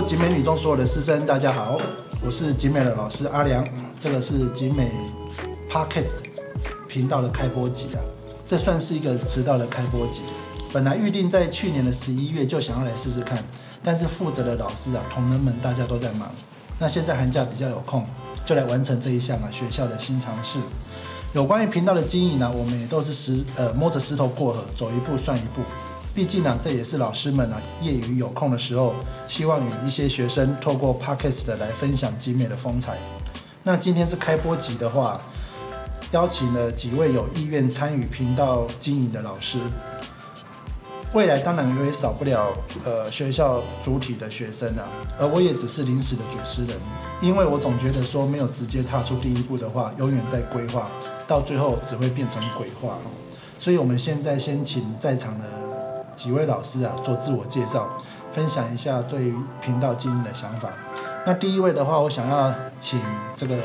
集美女中所有的师生，大家好，我是集美的老师阿良，这个是集美 Podcast 频道的开播集啊，这算是一个迟到的开播集。本来预定在去年的十一月就想要来试试看，但是负责的老师啊、同仁们大家都在忙，那现在寒假比较有空，就来完成这一项啊学校的新尝试。有关于频道的经营呢，我们也都是石呃摸着石头过河，走一步算一步。毕竟呢，这也是老师们啊业余有空的时候，希望与一些学生透过 podcast 来分享精美的风采。那今天是开播集的话，邀请了几位有意愿参与频道经营的老师。未来当然也少不了呃学校主体的学生啊，而我也只是临时的主持人，因为我总觉得说没有直接踏出第一步的话，永远在规划，到最后只会变成鬼话。所以我们现在先请在场的几位老师啊做自我介绍，分享一下对于频道经营的想法。那第一位的话，我想要请这个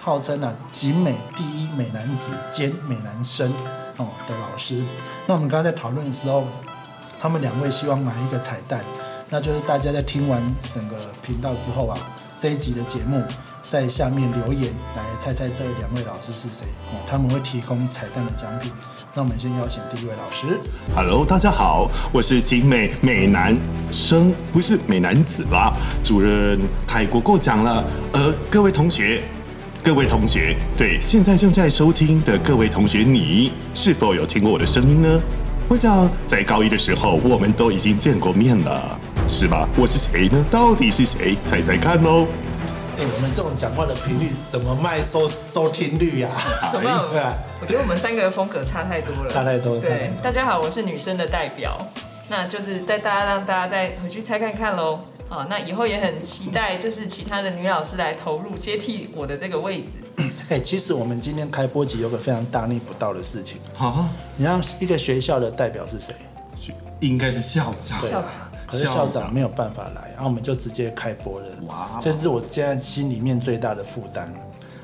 号称啊集美第一美男子兼美男生哦的老师。那我们刚刚在讨论的时候。他们两位希望买一个彩蛋，那就是大家在听完整个频道之后啊，这一集的节目在下面留言来猜猜这两位老师是谁哦，他们会提供彩蛋的奖品。那我们先邀请第一位老师。Hello，大家好，我是新美美男生，不是美男子啦。主任泰国过奖了。呃，各位同学，各位同学，对，现在正在收听的各位同学，你是否有听过我的声音呢？我想在高一的时候，我们都已经见过面了，是吧？我是谁呢？到底是谁？猜猜看喽！哎，我们这种讲话的频率怎么卖收收听率呀？怎么？我觉得我们三个的风格差太多了，差太多。对，大家好，我是女生的代表，那就是带大家让大家再回去猜看看喽。好，那以后也很期待，就是其他的女老师来投入接替我的这个位置。哎，其实我们今天开播集有个非常大逆不道的事情。啊，你让一个学校的代表是谁？应该是校长。校长。可是校长没有办法来，然后我们就直接开播了。哇，这是我现在心里面最大的负担。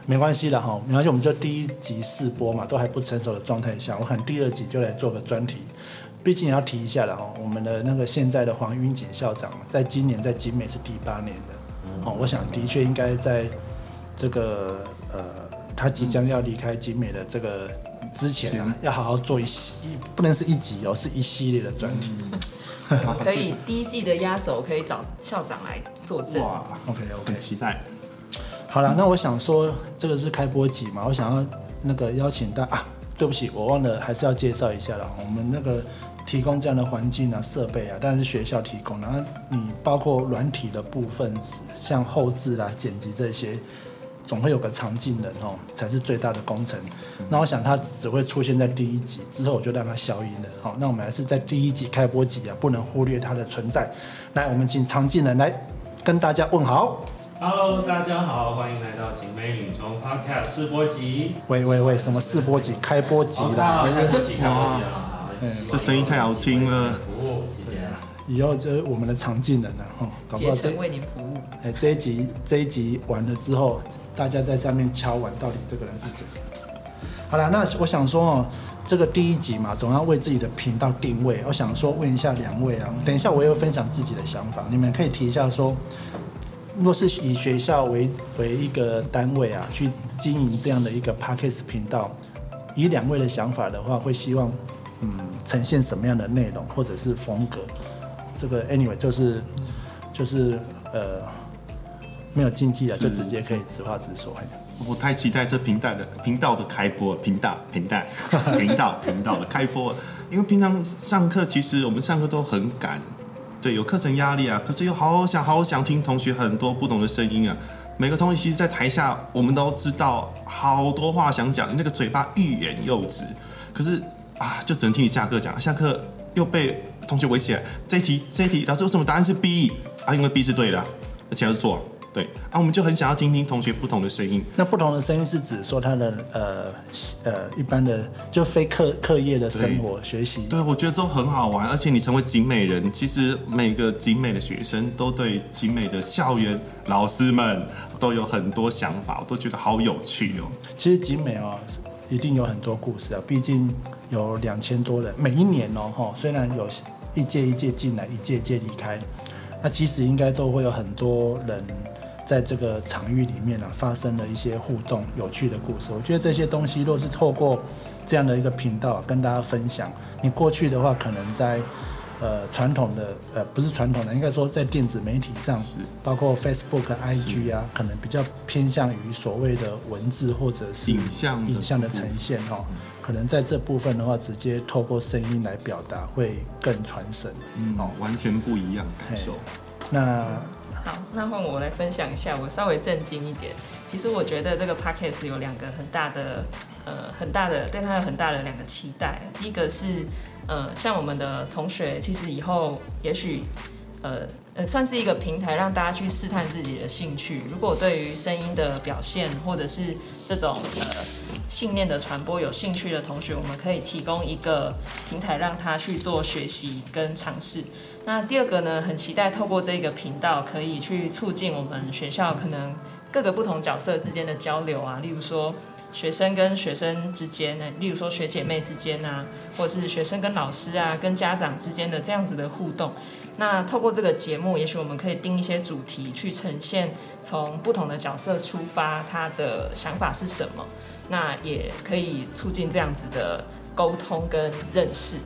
没关系的哈，没关系，我们就第一集试播嘛，都还不成熟的状态下，我可能第二集就来做个专题。毕竟也要提一下了哈，我们的那个现在的黄云锦校长，在今年在景美是第八年的。哦，我想的确应该在这个呃。他即将要离开景美的这个之前啊，要好好做一系，不能是一集哦，是一系列的专题。可以第一季的压轴可以找校长来作证。哇，OK，我很期待。好了，那我想说，这个是开播集嘛，我想要那个邀请大啊，对不起，我忘了还是要介绍一下了。我们那个提供这样的环境啊、设备啊，当然是学校提供，然后你包括软体的部分，像后置啊、剪辑这些。总会有个常进人哦，才是最大的工程。那我想他只会出现在第一集之后，我就让他消音了。好，那我们还是在第一集开播集啊，不能忽略他的存在。来，我们请常进人来跟大家问好。Hello，大家好，欢迎来到景美女中 Podcast 试播集。喂喂喂，什么试播集？开播集啦！开播集，开播集啊！这声音太好听了。服务，谢谢。以后就是我们的常进人了哈，搞不好这为您服务。哎，这一集这一集完了之后。大家在上面敲完，到底这个人是谁？好了，那我想说哦，这个第一集嘛，总要为自己的频道定位。我想说问一下两位啊，等一下我也会分享自己的想法，你们可以提一下说，若是以学校为为一个单位啊，去经营这样的一个 Parkes 频道，以两位的想法的话，会希望嗯呈现什么样的内容或者是风格？这个 anyway 就是就是呃。没有禁忌的，就直接可以直话直说。我太期待这频道的频道的开播，频道频道频道频道的开播。因为平常上课，其实我们上课都很赶，对，有课程压力啊。可是又好想好想听同学很多不同的声音啊。每个同学其实，在台下我们都知道好多话想讲，那个嘴巴欲言又止。可是啊，就只能听你下课讲，下课又被同学围起来。这一题这一题，老师为什么答案是 B 啊？因为 B 是对的，而且是错。对啊，我们就很想要听听同学不同的声音。那不同的声音是指说他的呃呃一般的就非课课业的生活学习。对，我觉得都很好玩。而且你成为景美人，其实每个景美的学生都对景美的校园老师们都有很多想法，我都觉得好有趣哦。其实景美哦，一定有很多故事啊，毕竟有两千多人，每一年哦哈，虽然有一届一届进来，一届一届离开。那其实应该都会有很多人在这个场域里面啊发生了一些互动、有趣的故事。我觉得这些东西若是透过这样的一个频道啊跟大家分享，你过去的话可能在呃传统的呃不是传统的，应该说在电子媒体上，包括 Facebook、IG 啊，可能比较偏向于所谓的文字或者是影像影像的呈现哦、可能在这部分的话，直接透过声音来表达会更传神。嗯，完全不一样感受。那好，那换我来分享一下，我稍微震惊一点。其实我觉得这个 podcast 有两个很大的，呃，很大的对它有很大的两个期待。一个是，呃，像我们的同学，其实以后也许，呃，呃，算是一个平台，让大家去试探自己的兴趣。如果对于声音的表现，或者是这种呃信念的传播有兴趣的同学，我们可以提供一个平台，让他去做学习跟尝试。那第二个呢，很期待透过这个频道，可以去促进我们学校可能各个不同角色之间的交流啊，例如说学生跟学生之间呢，例如说学姐妹之间啊，或者是学生跟老师啊，跟家长之间的这样子的互动。那透过这个节目，也许我们可以定一些主题，去呈现从不同的角色出发，他的想法是什么。那也可以促进这样子的沟通跟认识。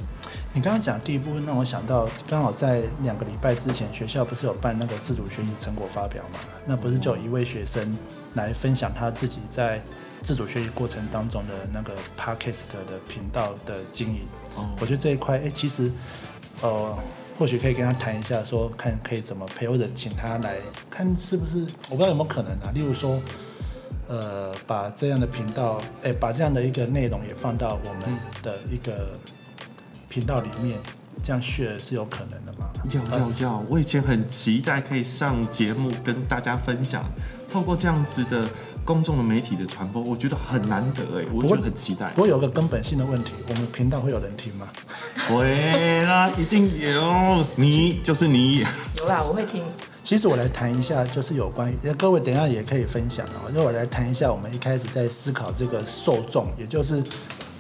你刚刚讲第一部分，让我想到刚好在两个礼拜之前，学校不是有办那个自主学习成果发表嘛？那不是就有一位学生来分享他自己在自主学习过程当中的那个 podcast 的频道的经营。哦我觉得这一块，哎、其实呃，或许可以跟他谈一下说看可以怎么配，或者请他来看是不是，我不知道有没有可能啊。例如说，呃，把这样的频道，哎、把这样的一个内容也放到我们的一个频道里面，这样 share 是有可能的吗？要要要！我以前很期待可以上节目跟大家分享，透过这样子的公众的媒体的传播，我觉得很难得哎，我觉得很期待不。过有个根本性的问题，我们频道会有人听吗？会啦，一定有，你就是你。有啦，我会听。其实我来谈一下，就是有关于，呃各位等一下也可以分享哦。那我来谈一下，我们一开始在思考这个受众，也就是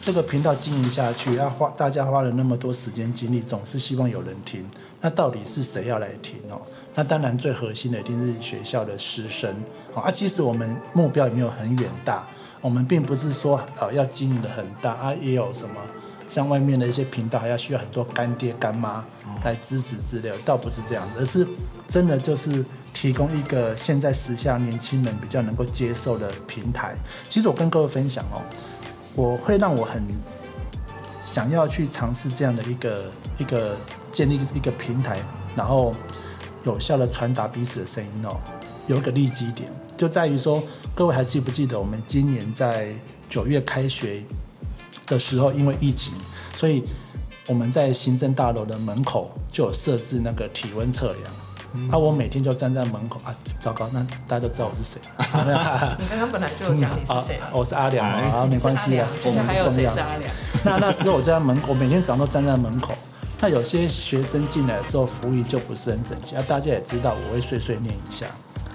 这个频道经营下去，要花大家花了那么多时间精力，总是希望有人听。那到底是谁要来听哦？那当然最核心的一定是学校的师生哦。啊，其实我们目标也没有很远大，我们并不是说呃要经营的很大啊，也有什么。像外面的一些频道，还要需要很多干爹干妈来支持之类，倒不是这样的，而是真的就是提供一个现在时下年轻人比较能够接受的平台。其实我跟各位分享哦，我会让我很想要去尝试这样的一个一个建立一个平台，然后有效的传达彼此的声音哦。有一个利基点，就在于说，各位还记不记得我们今年在九月开学的时候，因为疫情，所以我们在行政大楼的门口就有设置那个体温测量。啊，我每天就站在门口啊，糟糕，那大家都知道我是谁 啊。你刚刚本来就有讲你是谁啊了，我是阿良哎啊，没关系啊，接下来还有不重要谁是。阿良？那那时候我就在门口，我每天早上都站在门口。那有些学生进来的时候，服务仪就不是很整齐，啊，大家也知道我会碎碎念一下，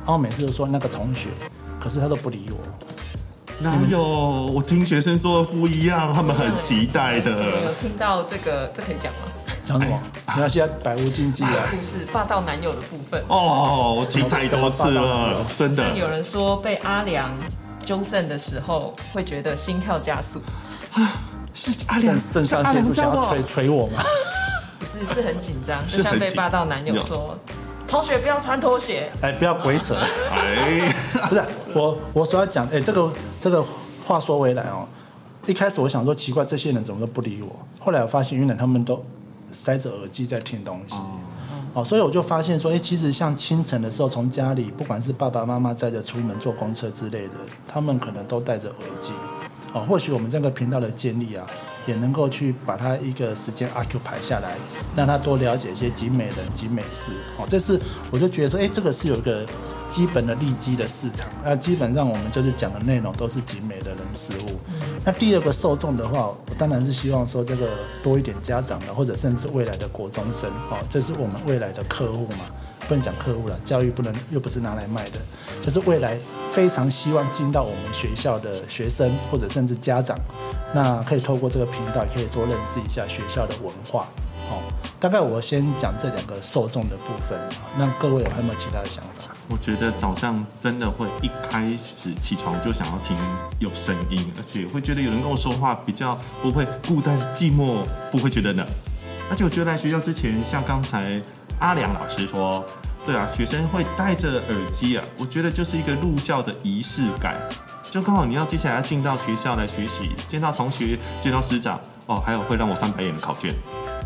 然后每次都说那个同学，可是他都不理我。哪有？我听学生说不一样，他们很期待的有的。听到这个？这可以讲吗？讲什么？没关系啊，百无禁忌啊。故事霸道男友的部分。哦，我听太多次了，真的。有人说被阿良纠正的时候，会觉得心跳加速，啊是阿良肾，肾上腺素想要捶捶我吗？不是是很紧张，就像被霸道男友有说，同学不要穿拖鞋。哎，不要鬼扯。哎，不是我我所要讲，哎，这个这个话说回来哦，一开始我想说奇怪，这些人怎么都不理我，后来我发现原来他们都塞着耳机在听东西。哦，所以我就发现说，哎、其实像清晨的时候，从家里不管是爸爸妈妈载着出门坐公车之类的，他们可能都戴着耳机。哦，或许我们这个频道的建立啊，也能够去把他一个时间 occupy 下来，让他多了解一些集美人、集美事。哦，这是我就觉得说，哎、这个是有一个基本的利基的市场。那基本上我们就是讲的内容都是集美的人事物。那第二个受众的话，我当然是希望说这个多一点家长的，或者甚至未来的国中生哦，这是我们未来的客户嘛，不能讲客户了，教育不能又不是拿来卖的，就是未来非常希望进到我们学校的学生或者甚至家长，那可以透过这个频道，也可以多认识一下学校的文化哦。大概我先讲这两个受众的部分，那各位有没有其他的想法？我觉得早上真的会一开始起床就想要听有声音，而且会觉得有人跟我说话比较不会孤单寂寞，不会觉得冷。而且我觉得来学校之前，像刚才阿良老师说，对啊，学生会戴着耳机啊，我觉得就是一个入校的仪式感。就刚好你要接下来要进到学校来学习，见到同学，见到师长，哦，还有会让我翻白眼的考卷。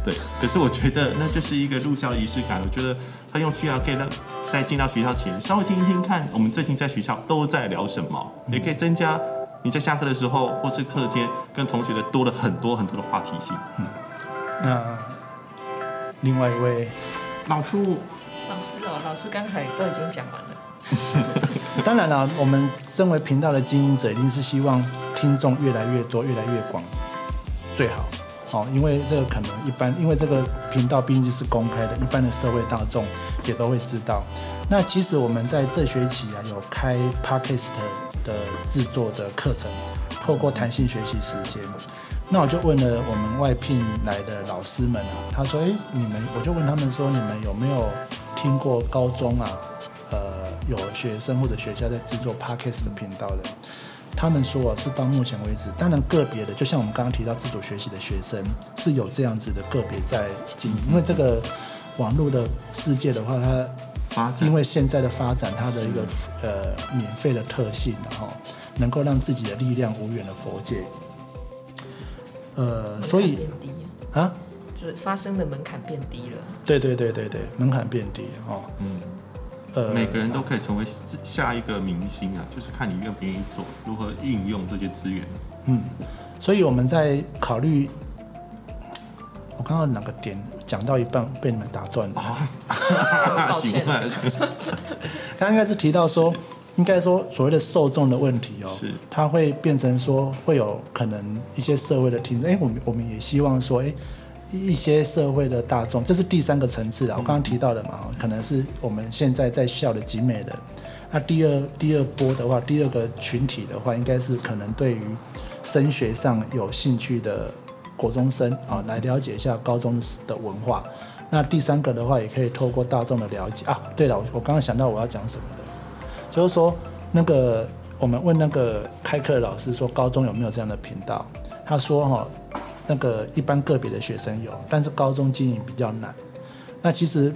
对，可是我觉得那就是一个入校的仪式感。我觉得很有趣啊，可以让在进到学校前稍微听一听看，我们最近在学校都在聊什么，也可以增加你在下课的时候或是课间跟同学的多了很多很多的话题性。那另外一位老师，老师哦，老师刚才都已经讲完了。当然了，我们身为频道的经营者，一定是希望听众越来越多、越来越广，最好。哦，因为这个可能一般，因为这个频道毕竟是公开的，一般的社会大众也都会知道。那其实我们在这学期啊，有开 Podcast 的制作的课程，透过弹性学习时间。那我就问了我们外聘来的老师们啊，他说：“哎，你们，我就问他们说，你们有没有听过高中啊，呃，有学生或者学校在制作 Podcast 的频道的？”他们说是到目前为止，当然个别的，就像我们刚刚提到自主学习的学生是有这样子的个别在经营，因为这个网络的世界的话，它发展因为现在的发展，它的一个呃免费的特性，然后能够让自己的力量无远的佛界。呃，所以啊，就是发生的门槛变低了。对对对对对，门槛变低哦。嗯，呃，每个人都可以成为下一个明星啊，就是看你愿不愿意做，如何应用这些资源。嗯，所以我们在考虑，我刚刚哪个点讲到一半被你们打断了？抱歉。刚刚应该是提到说，应该说所谓的受众的问题哦，是。它会变成说会有可能一些社会的听众，哎，我们我们也希望说，哎，一些社会的大众，这是第三个层次啊，我刚刚提到的嘛，可能是我们现在在校的集美人。那第二第二波的话，第二个群体的话，应该是可能对于升学上有兴趣的国中生啊，来了解一下高中的文化。那第三个的话，也可以透过大众的了解啊。对了，我刚刚想到我要讲什么了，就是说那个我们问那个开课的老师说，高中有没有这样的频道？他说哈、那个一般个别的学生有，但是高中经营比较难。那其实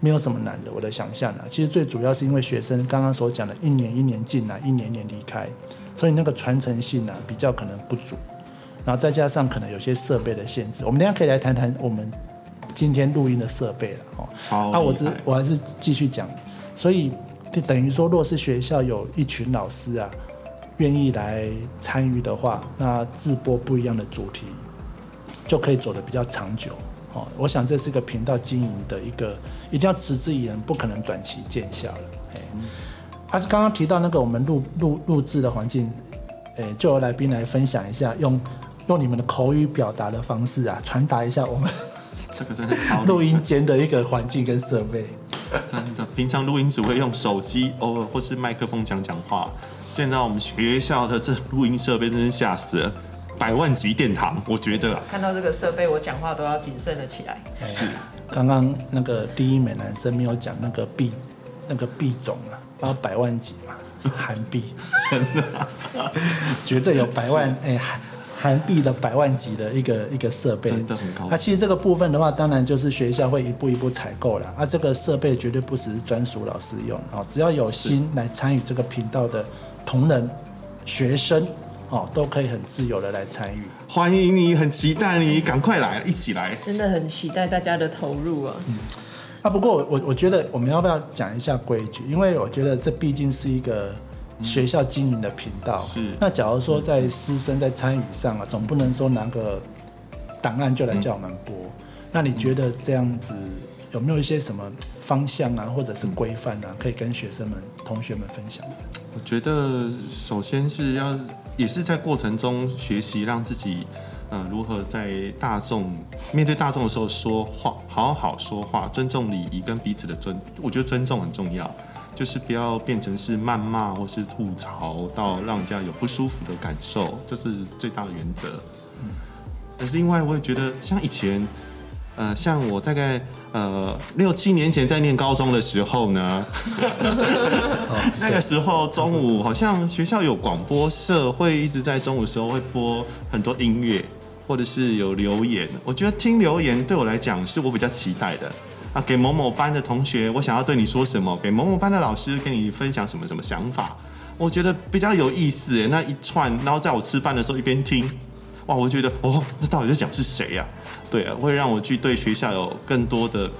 没有什么难的，我的想象啊，其实最主要是因为学生刚刚所讲的，一年一年进来，一年年离开，所以那个传承性啊比较可能不足，然后再加上可能有些设备的限制，我们等一下可以来谈谈我们今天录音的设备了哦。超啊，我只我还是继续讲，所以就等于说，若是学校有一群老师啊，愿意来参与的话，那自播不一样的主题，就可以走得比较长久。哦，我想这是一个频道经营的一个，一定要持之以恒，不可能短期见效了。哎，啊，是刚刚提到那个我们录录录制的环境，诶，就由来宾来分享一下，用用你们的口语表达的方式啊，传达一下我们 这个真的录音间的一个环境跟设备。真的，平常录音只会用手机，偶尔或是麦克风讲讲话。见到我们学校的这录音设备，真是吓死了，百万级殿堂，我觉得啊，看到这个设备，我讲话都要谨慎了起来。是刚刚那个第一美男生没有讲那个币，那个币种啊，包百万级嘛，是韩币，真的，绝对有百万哎韩韩币的百万级的一个一个设备，真的很高那、其实这个部分的话，当然就是学校会一步一步采购了，啊，这个设备绝对不只是专属老师用哦，只要有心来参与这个频道的同仁、学生哦，都可以很自由的来参与。欢迎你，很期待你，赶快来，一起来。真的很期待大家的投入啊！嗯啊，不过我我我觉得我们要不要讲一下规矩？因为我觉得这毕竟是一个学校经营的频道。是那假如说在师生在参与上啊，总不能说拿个档案就来叫我们播。那你觉得这样子有没有一些什么方向啊，或者是规范啊，可以跟学生们、同学们分享的？我觉得首先是要，也是在过程中学习，让自己，呃，如何在大众面对大众的时候说话，好好说话，尊重礼仪跟彼此的尊，我觉得尊重很重要，就是不要变成是谩骂或是吐槽到让人家有不舒服的感受，这是最大的原则。呃另外，我也觉得像以前呃，像我大概呃六七年前在念高中的时候呢，那个时候中午好像学校有广播社，会一直在中午的时候会播很多音乐，或者是有留言。我觉得听留言对我来讲是我比较期待的啊，给某某班的同学，我想要对你说什么？给某某班的老师跟你分享什么什么想法？我觉得比较有意思诶，那一串，然后在我吃饭的时候一边听，哇，我觉得哦，那到底在讲是谁呀、对啊，会让我去对学校有更多的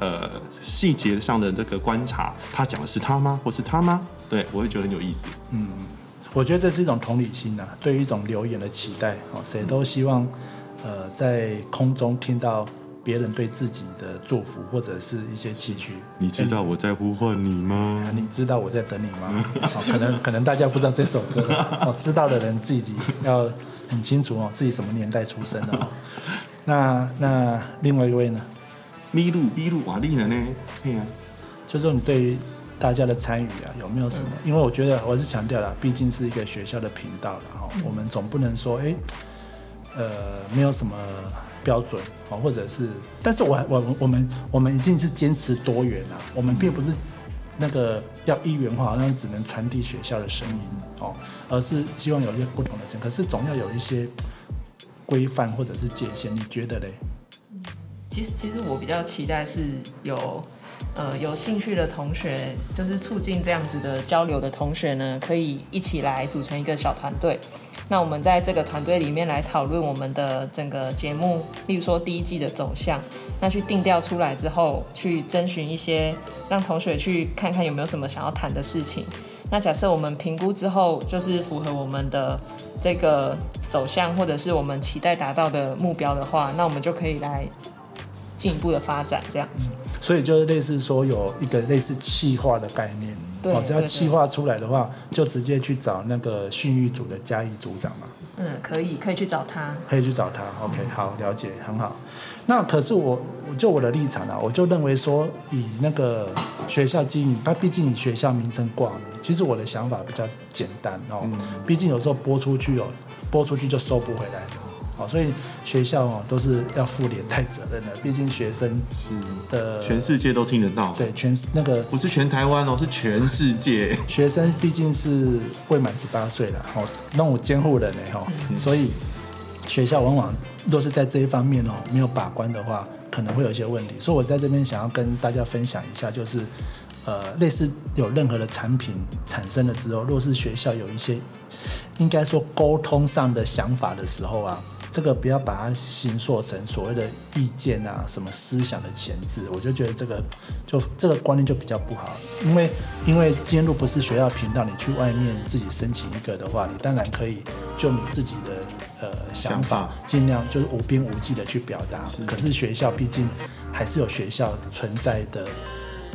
呃细节上的这个观察。他讲的是他吗？或是他吗？对我会觉得很有意思。嗯我觉得这是一种同理心呐、对于一种留言的期待哦，谁都希望呃在空中听到别人对自己的祝福或者是一些期许。你知道我在呼唤你吗啊？你知道我在等你吗？哦，可能可能大家不知道这首歌 哦，知道的人自己要很清楚哦，自己什么年代出生的哦。那那另外一位呢，咪路咪路瓦力了呢？对啊，就是说你对于大家的参与啊，有没有什么？因为我觉得我是强调了，毕竟是一个学校的频道了哈，我们总不能说哎，呃，没有什么标准哦，或者是，但是我我我们我们一定是坚持多元啊，我们并不是那个要一元化，好像只能传递学校的声音哦，而是希望有一些不同的声音，可是总要有一些规范或者是界限，你觉得嘞？其实其实我比较期待是有呃有兴趣的同学，就是促进这样子的交流的同学呢，可以一起来组成一个小团队。那我们在这个团队里面来讨论我们的整个节目，例如说第一季的走向，那去定调出来之后，去征询一些让同学去看看有没有什么想要谈的事情。那假设我们评估之后，就是符合我们的这个走向，或者是我们期待达到的目标的话，那我们就可以来进一步的发展，这样子。所以就是类似说有一个类似气化的概念，哦，只要对气化出来的话，就直接去找那个训育组的嘉义组长嘛，嗯，可以，可以去找他。可以去找他。OK，好，了解，很好。那可是我，我就我的立场啊，我就认为说，以那个学校经营，它毕竟以学校名称挂名，其实我的想法比较简单哦，毕竟有时候播出去哦，播出去就收不回来了。哦，所以学校哦都是要负连带责任的，毕竟学生是的全世界都听得到。，对全那个不是全台湾哦，是全世界。学生毕竟是未满十八岁了，哦，那我监护人呢，哦，所以学校往往若是在这一方面哦没有把关的话，可能会有一些问题。所以我在这边想要跟大家分享一下，就是呃，类似有任何的产品产生了之后，若是学校有一些应该说沟通上的想法的时候啊。这个不要把它形塑成所谓的意见啊，什么思想的前置，我就觉得这个就这个观念就比较不好，因为因为今天如果不是学校频道，你去外面自己申请一个的话，你当然可以就你自己的呃想法，尽量就是无边无际的去表达。可是学校毕竟还是有学校存在的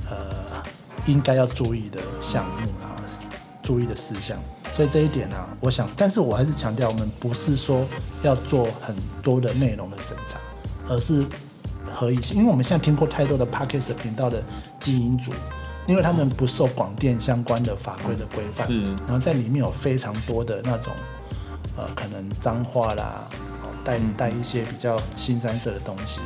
呃应该要注意的项目啊，注意的事项。所以这一点呢、啊，我想，但是我还是强调，我们不是说要做很多的内容的审查，而是合一性。因为我们现在听过太多的 p a c k a g e 频道的经营组，因为他们不受广电相关的法规的规范，是然后在里面有非常多的那种呃，可能脏话啦，哦带带一些比较新三色的东西。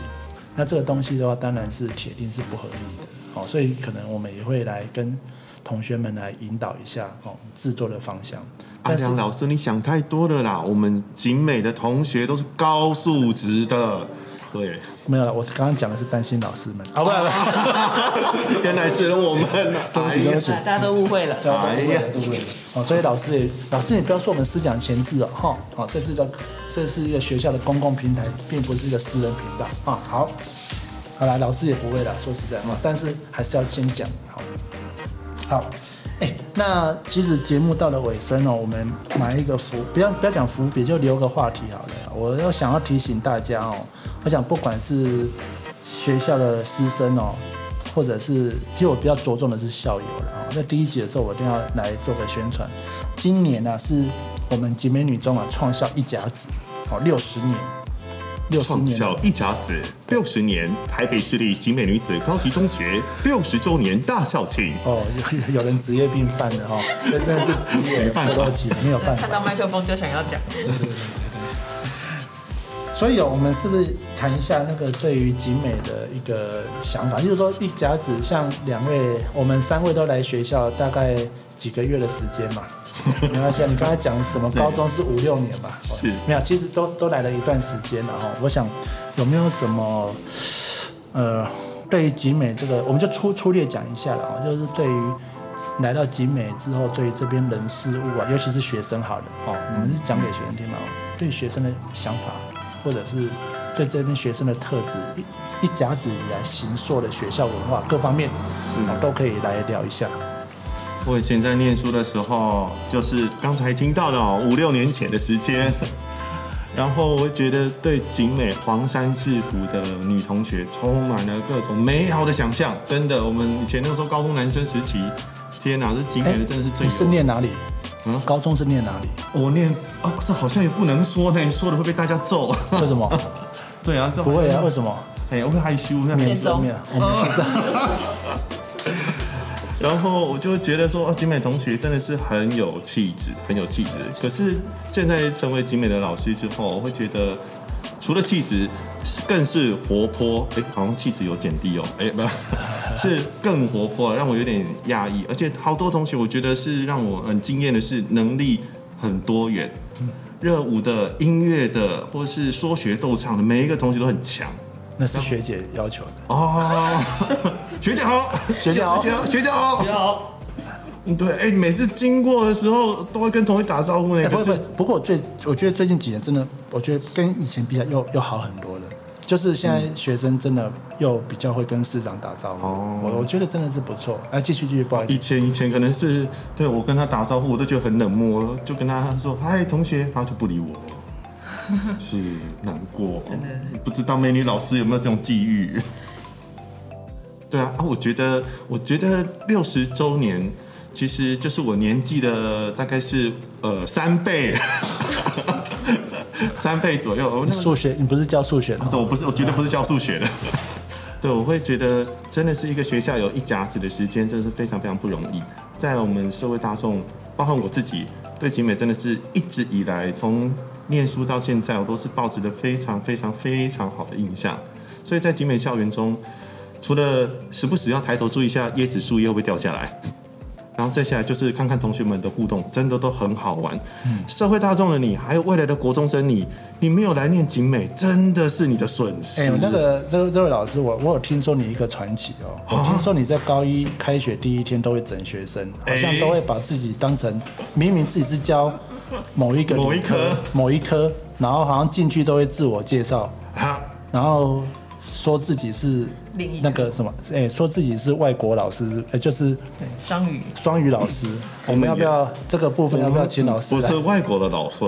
那这个东西的话，当然是铁定是不合理的，哦，所以可能我们也会来跟同学们来引导一下哦制作的方向。阿良老师，你想太多了啦！我们景美的同学都是高素质的，对，没有了，我刚刚讲的是担心老师们，好，不不，原来是我们。对不起对不起啊，大家都误会了。对，哎呀误会了？哦，所以老师也，老师也不要说我们思想前置哦，哈，哦，这是个，这是一个学校的公共平台，并不是一个私人频道啊。好，好啦，老师也不会了，说实在话，但是还是要先讲，好，哎，那其实节目到了尾声哦，我们埋一个伏，不要不要讲伏笔，就留个话题好了。我要想要提醒大家哦，我想不管是学校的师生哦，或者是，其实我比较着重的是校友了哦。在第一集的时候，我一定要来做个宣传。今年呢、是我们集美女中啊创校一甲子哦，六十年，六十创校一甲子六十年，台北市立景美女子高级中学六十周年大校庆。哦，有有人职业病犯了哈、哦，这真的是职业没办法不多级，没有办法看。到麦克风就想要讲，所以哦，我们是不是谈一下那个对于景美的一个想法？就是说，一甲子像两位，我们三位都来学校大概几个月的时间嘛？没关系，啊，你刚才讲什么高中是五六年吧？是没有，其实都都来了一段时间了哈。我想有没有什么呃，对于集美这个，我们就粗粗略讲一下了啊，就是对于来到集美之后，对于这边人事物啊，尤其是学生好了哦，我们是讲给学生听嘛，对学生的想法，或者是对这边学生的特质，一一甲子以来行塑的学校文化各方面，是哦都可以来聊一下。我以前在念书的时候，就是刚才听到的哦，五六年前的时间。然后我觉得对景美黄山制服的女同学充满了各种美好的想象，真的。我们以前那个时候高中男生时期，天哪，这景美的真的是最你。是念哪里？嗯高中是念哪里？我念哦，这好像也不能说呢，说了会被大家揍。为什么？对啊，这不会啊，为什么？哎，我会害羞，那建中面，我们是这样。然后我就觉得说，哦，景美同学真的是很有气质，很有气质。可是现在成为景美的老师之后，我会觉得除了气质，更是活泼。哎，好像气质有减低哦。哎，不 是更活泼，让我有点压抑。而且好多同学，我觉得是让我很惊艳的是能力很多元，热舞的、音乐的，或是说学逗唱的，每一个同学都很强。那是学姐要求的。哦，学姐好，学姐好学姐好，学姐好。对，哎、每次经过的时候都会跟同学打招呼呢。哎，不是不，不过我最我觉得最近几年真的，我觉得跟以前比较又又好很多了。就是现在学生真的又比较会跟市长打招呼，哦我我觉得真的是不错。哎，继续继续，不好意思以。前以前可能是对我跟他打招呼，我都觉得很冷漠，就跟他说嗨同学，然后就不理我，是难过。真的不知道美女老师有没有这种际遇？对啊，啊，我觉得我觉得六十周年其实就是我年纪的大概是呃三倍，三倍左右。数学，你不是教数学的对，哦？我不是，我绝对不是教数学的。对，我会觉得真的是一个学校有一甲子的时间，真的是非常非常不容易。在我们社会大众，包括我自己，对景美真的是一直以来从念书到现在，我都是抱持着非常非常非常好的印象。所以在景美校园中，除了时不时要抬头注意一下椰子树叶会不会掉下来，然后再下来就是看看同学们的互动，真的都很好玩。嗯社会大众的你，还有未来的国中生你，你没有来念景美，真的是你的损失。哎，那个这位这位老师，我我有听说你一个传奇哦，我听说你在高一开学第一天都会整学生，好像哎都会把自己当成明明自己是教某一个某一科某一科，然后好像进去都会自我介绍，啊，然后说自己是另一那个什么，哎，说自己是外国老师，哎，就是对双语双语老师。我们要不要这个部分要不要请老师不来？是外国的老师，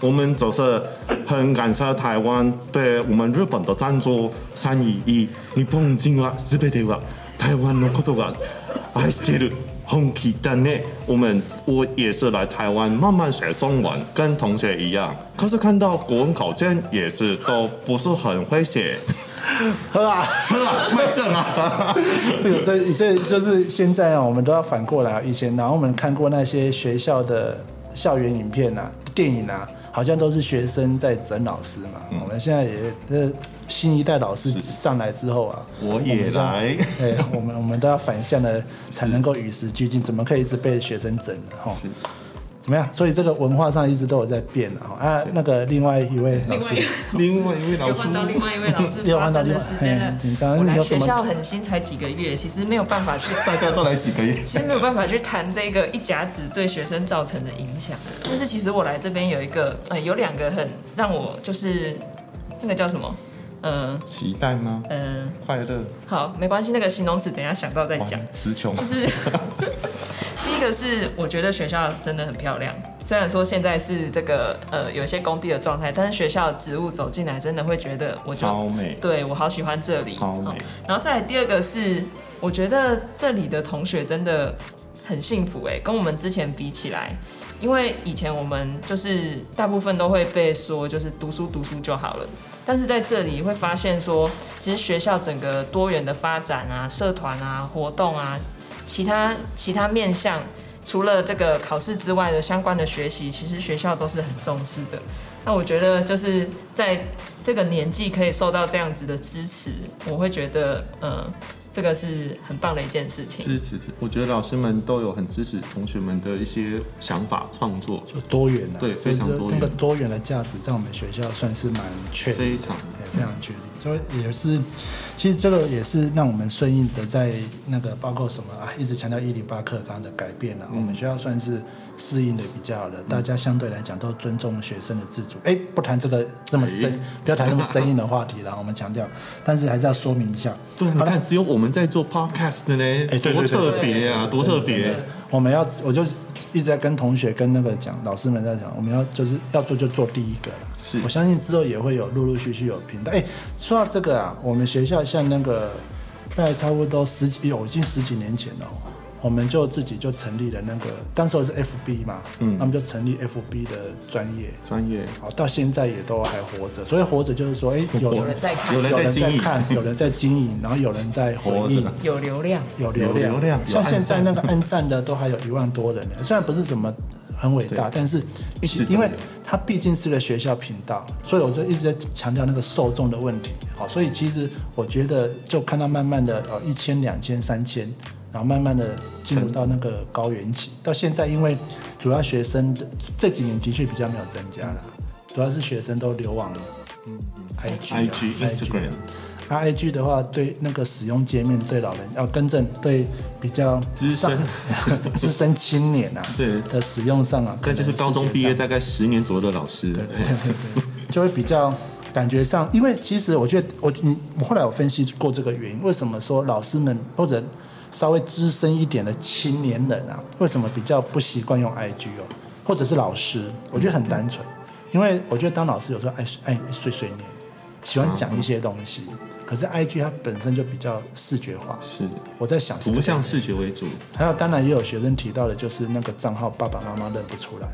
我们就是很感谢台湾对我们日本的赞助，三一一日本人はすべては台湾のことが愛してる。本気的呢，我们我也是来台湾慢慢学中文，跟同学一样。可是看到国文考卷也是都不是很会写， 喝啊！喝啊卖肾啊！这个这这就是现在啊，我们都要反过来啊。以前然后我们看过那些学校的校园影片啊、电影啊，好像都是学生在整老师嘛。我们现在也呃新一代老师上来之后啊，我也来哎，我们我们都要反向的才能够与时俱进，怎么可以一直被学生整呢？哈？怎么样？所以这个文化上一直都有在变啊。啊，那个另外一位老师另外，一位老师又换到另外一位老师又换到另外时间了嘿紧张我学校很新，才几个月，其实没有办法去 大家都来几个月，其实没有办法去谈这个一甲子对学生造成的影响，但是其实我来这边有一个，呃，有两个很让我就是那个叫什么，嗯、期待吗？嗯、快乐，好，没关系，那个形容词等一下想到再哇讲。词穷。就是个是我觉得学校真的很漂亮，虽然说现在是这个呃有一些工地的状态，但是学校的植物走进来真的会觉得我就超美，对我好喜欢这里，超美。嗯然后再来第二个是，我觉得这里的同学真的很幸福哎，跟我们之前比起来，因为以前我们就是大部分都会被说就是读书读书就好了，但是在这里会发现说，其实学校整个多元的发展啊、社团啊、活动啊、其他其他面向，除了这个考试之外的相关的学习，其实学校都是很重视的。那我觉得就是在这个年纪可以受到这样子的支持，我会觉得，嗯，这个是很棒的一件事情。支持支持，我觉得老师们都有很支持同学们的一些想法创作，就多元的、对非常多元那个多元的价值在我们学校算是蛮确，非常非常确立。就也是，其实这个也是让我们顺应着在那个包括什么啊，一直强调一零八课纲的改变啊，嗯我们学校算是适应的比较好的，大家相对来讲都尊重学生的自主。哎，不谈这个这么深，哎不要谈那么生硬的话题了，我们强调，但是还是要说明一下。对，你看只有我们在做 podcast 的呢，哎多特别啊，多特别。我们要，我就一直在跟同学、跟那个讲，老师们在讲，我们要就是要做就做第一个了。是我相信之后也会有陆陆续续有频道。哎，说到这个啊，我们学校像那个在差不多十几，有已经十几年前了哦，我们就自己就成立了那个，当时候是 FB 嘛，嗯。那么就成立 FB 的专业。专业，好，到现在也都还活着。所以活着就是说，哎，有人在看，有人在经营。在看，有人在经营，然后有人在回应。活着。有流量，有流量，流量像现在那个按赞的都还有一万多人呢，虽然不是什么很伟大，但是因为有。它毕竟是个学校频道，所以我就一直在强调那个受众的问题。好，所以其实我觉得就看到慢慢的呃一千、两千、三千，然后慢慢的进入到那个高原期，到现在因为主要学生的这几年的确比较没有增加了，主要是学生都流往 IG 啊 IG Instagram 那 IG 的话，对那个使用界面，对老人要更正，对比较资深。资深青年啊，对。的使用上啊，这就是高中毕业大概十年左右的老师。对对对对对，就会比较感觉上，因为其实我觉得我你我后来有分析过这个原因，为什么说老师们或者稍微资深一点的青年人啊，为什么比较不习惯用 IG 哦，或者是老师，我觉得很单纯，因为我觉得当老师有时候爱爱碎碎念，喜欢讲一些东西，可是 IG 它本身就比较视觉化，是我在想是这个图像视觉为主。还有，当然也有学生提到的，就是那个账号爸爸妈妈认不出来，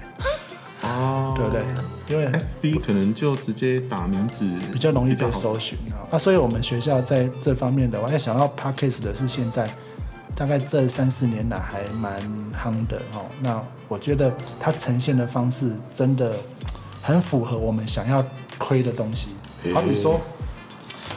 哦对不对？因为？FB 可能就直接打名字，比较容易被搜寻啊。那所以我们学校在这方面的话，要想到 Podcast 的是现在大概这三四年来还蛮夯的哦。那我觉得它呈现的方式真的很符合我们想要推的东西。好比说，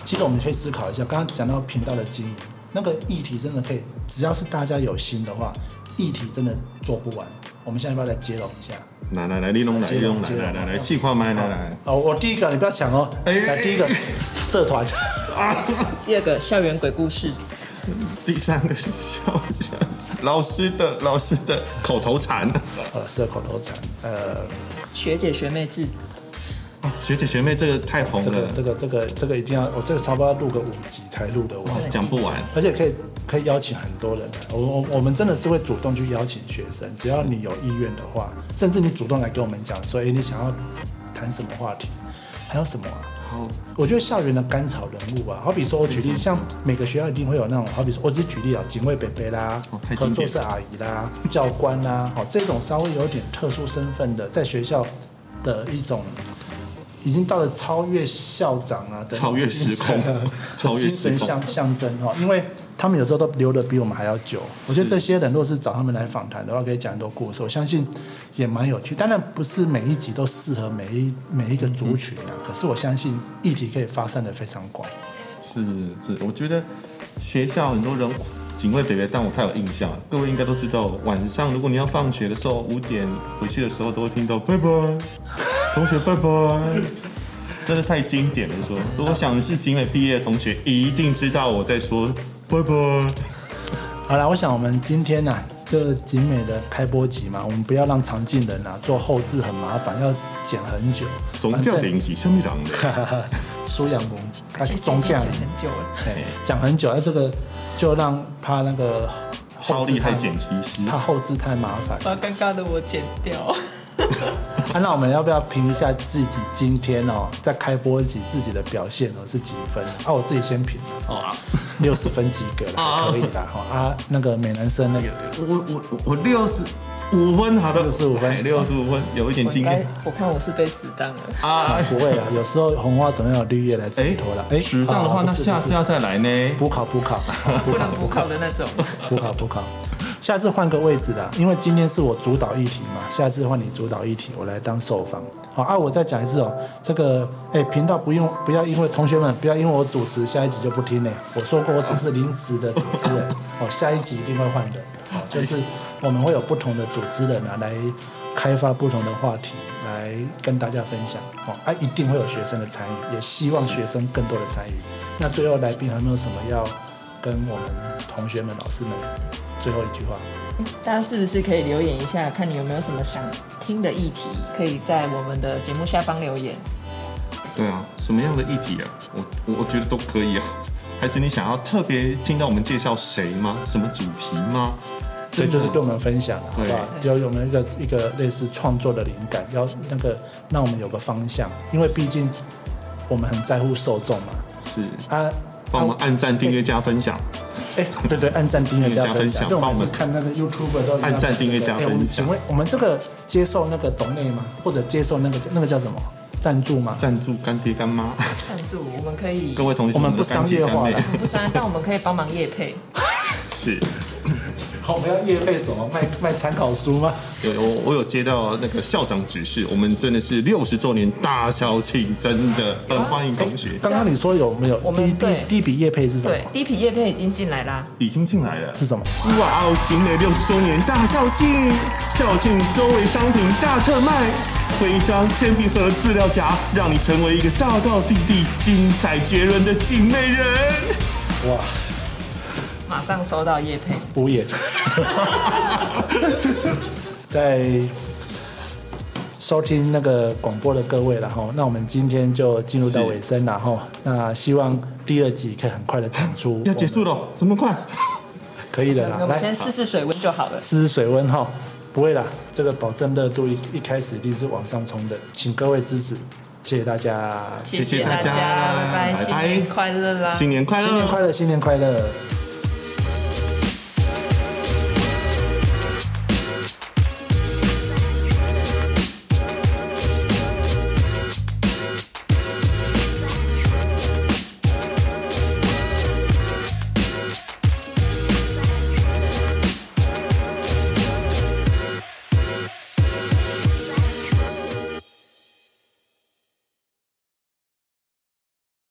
其实我们可以思考一下，刚刚讲到频道的经营，那个议题真的可以，只要是大家有心的话，议题真的做不完。我们现在要不要来接龙一下？来来来，立龙来，接立龙来，来来来，气化麦来来。哦，我第一个你不要抢哦，哎来第一个社团。第二个校园鬼故事，第三个是笑笑，老师的老师的口头禅。老师的口头禅，呃，学姐学妹制，哦，学姐学妹这个太红了，这个这个这个这个一定要，我这个差不多要录个五集才录得完，讲不完。而且可以可以邀请很多人来，我我我们真的是会主动去邀请学生，只要你有意愿的话，甚至你主动来跟我们讲说，哎，你想要谈什么话题，还有什么啊？好，我觉得校园的甘草人物啊，好比说我举例，像每个学校一定会有那种，好比说我只是举例啊，警卫伯伯啦哦太，合作社阿姨啦，教官啦，好这种稍微有点特殊身份的，在学校的一种。已经到了超越校长啊的超越时空 超越精时空神象象征哈，因为他们有时候都留的比我们还要久。我觉得是这些人若是找他们来访谈的话，可以讲很多故事，我相信也蛮有趣。当然不是每一集都适合每一每一个族群啊，可是我相信议题可以发散的非常广。是是，我觉得学校很多人警卫北北，但我太有印象了。各位应该都知道，晚上如果你要放学的时候，五点回去的时候，都会听到拜拜，同学拜拜，真的太经典了说。如果想的是景美毕业的同学，一定知道我在说拜拜。好了，我想我们今天呢、这景美的开播集嘛，我们不要让常进人啊做后置很麻烦，要剪很久。总教练是什么人的？苏养公，他其是中将实已经剪，很久了。对，讲很久，那这个就让怕那个超厉害后置剪辑师太，怕后置太麻烦。把尴尬的我剪掉。啊，那我们要不要评一下自己今天哦，在开播集自己的表现哦是几分？啊，我自己先评哦，六十分及格了，可以啦。哈啊，那个美男生那个我我我我六十五分，好的，六十五分六十五分，有一点经验，我看我是被死当了。啊啊。不会啦，有时候红花总要有绿叶来衬托了。哎，死当的话，那下次要再来呢。补考补考补 不能补考的那种。补考补考。下次换个位置啦，因为今天是我主导议题嘛，下次换你主导议题，我来当受访。好啊，我再讲一次哦，这个哎，频道不用不要因为同学们不要因为我主持下一集就不听呢。我说过我只是临时的主持人，哦，下一集一定会换人，哦，就是我们会有不同的主持人啊来开发不同的话题来跟大家分享，哦，啊，一定会有学生的参与，也希望学生更多的参与。那最后来宾还没有什么要跟我们同学们、老师们最后一句话？大家是不是可以留言一下，看你有没有什么想听的议题，可以在我们的节目下方留言。对啊，什么样的议题啊？我我我觉得都可以啊。还是你想要特别听到我们介绍谁吗？什么主题吗？所以就是跟我们分享，好不好？有有没有一个一个类似创作的灵感？要那个让我们有个方向，因为毕竟我们很在乎受众嘛。是啊。帮我们按赞、订阅、加分享。哎，对对，按赞、订阅、加分享。帮我们看那个 YouTube 都按赞、订阅、加分享。请问我们这个接受那个懂内吗？或者接受那个那个叫什么赞助吗？赞助干爹干妈。赞助我们可以。各位同学，我们不商业化了，不商，但我们可以帮忙业配。是。我们要业配什么？卖卖参考书吗？对，我我有接到那个校长指示，我们真的是六十周年大校庆，真的很欢迎同学。刚刚你说有没有？我们对第一笔业配是什么？对，第一笔业配已经进来啦，已经进来了。是什么？哇哦，景美六十周年大校庆，校庆周围商品大特卖，徽章、铅笔盒、资料夹，让你成为一个道道地地、精彩绝伦的景美人。哇！马上收到叶配无言，在收听那个广播的各位了哈，那我们今天就进入到尾声了哈，那希望第二集可以很快的产出。要结束了，这么快？可以的啦，我们先试试水温就好了。试试水温哈，不会啦，这个保证热度一一开始一定是往上冲的，请各位支持。谢谢大家，谢谢大家，拜拜，新年快乐啦！新年快乐，新年快乐，新年快乐。